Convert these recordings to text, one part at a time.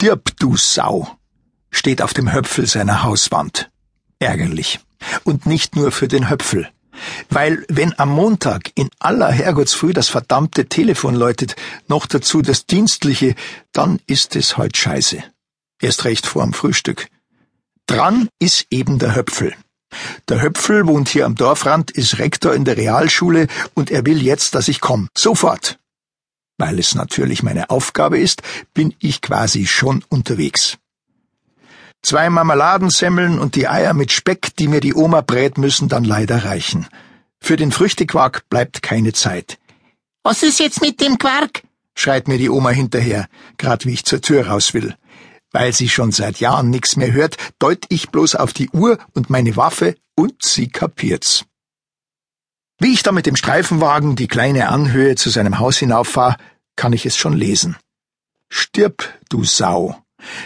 Stirb, du Sau, steht auf dem Höpfel seiner Hauswand. Ärgerlich. Und nicht nur für den Höpfel. Weil wenn am Montag in aller Herrgottsfrüh das verdammte Telefon läutet, noch dazu das dienstliche, dann ist es heut scheiße. Erst recht vorm Frühstück. Dran ist eben der Höpfel. Der Höpfel wohnt hier am Dorfrand, ist Rektor in der Realschule und er will jetzt, dass ich komme. Sofort. Weil es natürlich meine Aufgabe ist, bin ich quasi schon unterwegs. Zwei Marmeladensemmeln und die Eier mit Speck, die mir die Oma brät, müssen dann leider reichen. Für den Früchtequark bleibt keine Zeit. Was ist jetzt mit dem Quark? schreit mir die Oma hinterher, grad wie ich zur Tür raus will. Weil sie schon seit Jahren nix mehr hört, deut ich bloß auf die Uhr und meine Waffe und sie kapiert's. Wie ich da mit dem Streifenwagen die kleine Anhöhe zu seinem Haus hinauffahr, kann ich es schon lesen. Stirb, du Sau,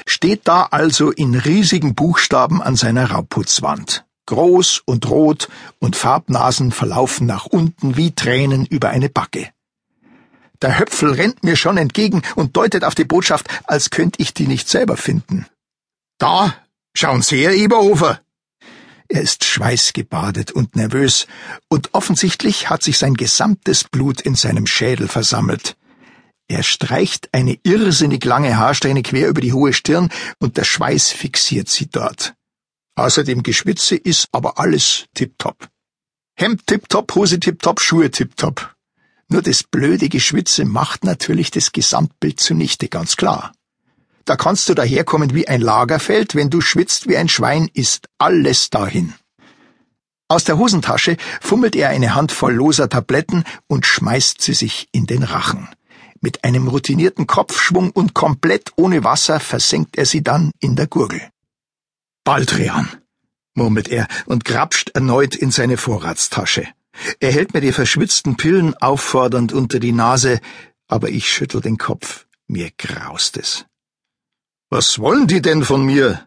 steht da also in riesigen Buchstaben an seiner Rauputzwand. Groß und rot und Farbnasen verlaufen nach unten wie Tränen über eine Backe. Der Höpfel rennt mir schon entgegen und deutet auf die Botschaft, als könnte ich die nicht selber finden. Da, schauen Sie, Herr Eberhofer, er ist schweißgebadet und nervös, und offensichtlich hat sich sein gesamtes Blut in seinem Schädel versammelt. Er streicht eine irrsinnig lange Haarsträhne quer über die hohe Stirn, und der Schweiß fixiert sie dort. Außer dem Geschwitze ist aber alles tipptopp. Hemd tipptopp, Hose tipptopp, Schuhe tipptopp. Nur das blöde Geschwitze macht natürlich das Gesamtbild zunichte, ganz klar. Da kannst du daherkommen wie ein Lagerfeld, wenn du schwitzt wie ein Schwein, ist alles dahin. Aus der Hosentasche fummelt er eine Handvoll loser Tabletten und schmeißt sie sich in den Rachen. Mit einem routinierten Kopfschwung und komplett ohne Wasser versenkt er sie dann in der Gurgel. Baldrian, murmelt er und grapscht erneut in seine Vorratstasche. Er hält mir die verschwitzten Pillen auffordernd unter die Nase, aber ich schüttel den Kopf. Mir graust es. Was wollen die denn von mir?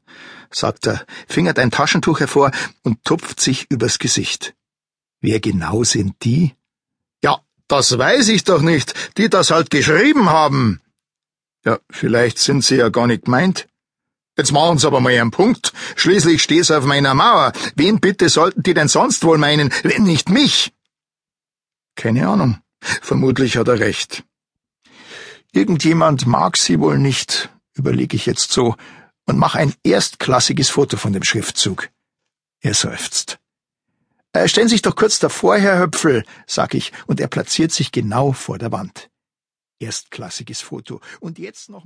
sagt er, fingert ein Taschentuch hervor und tupft sich übers Gesicht. Wer genau sind die? Ja, das weiß ich doch nicht, die das halt geschrieben haben. Ja, vielleicht sind sie ja gar nicht gemeint. Jetzt machen's aber mal einen Punkt. Schließlich steh's auf meiner Mauer. Wen bitte sollten die denn sonst wohl meinen, wenn nicht mich? Keine Ahnung. Vermutlich hat er recht. Irgendjemand mag sie wohl nicht, überlege ich jetzt so und mache ein erstklassiges Foto von dem Schriftzug. Er seufzt. Äh, stellen Sie sich doch kurz davor, Herr Höpfel, sag ich, und er platziert sich genau vor der Wand. Erstklassiges Foto. Und jetzt noch mal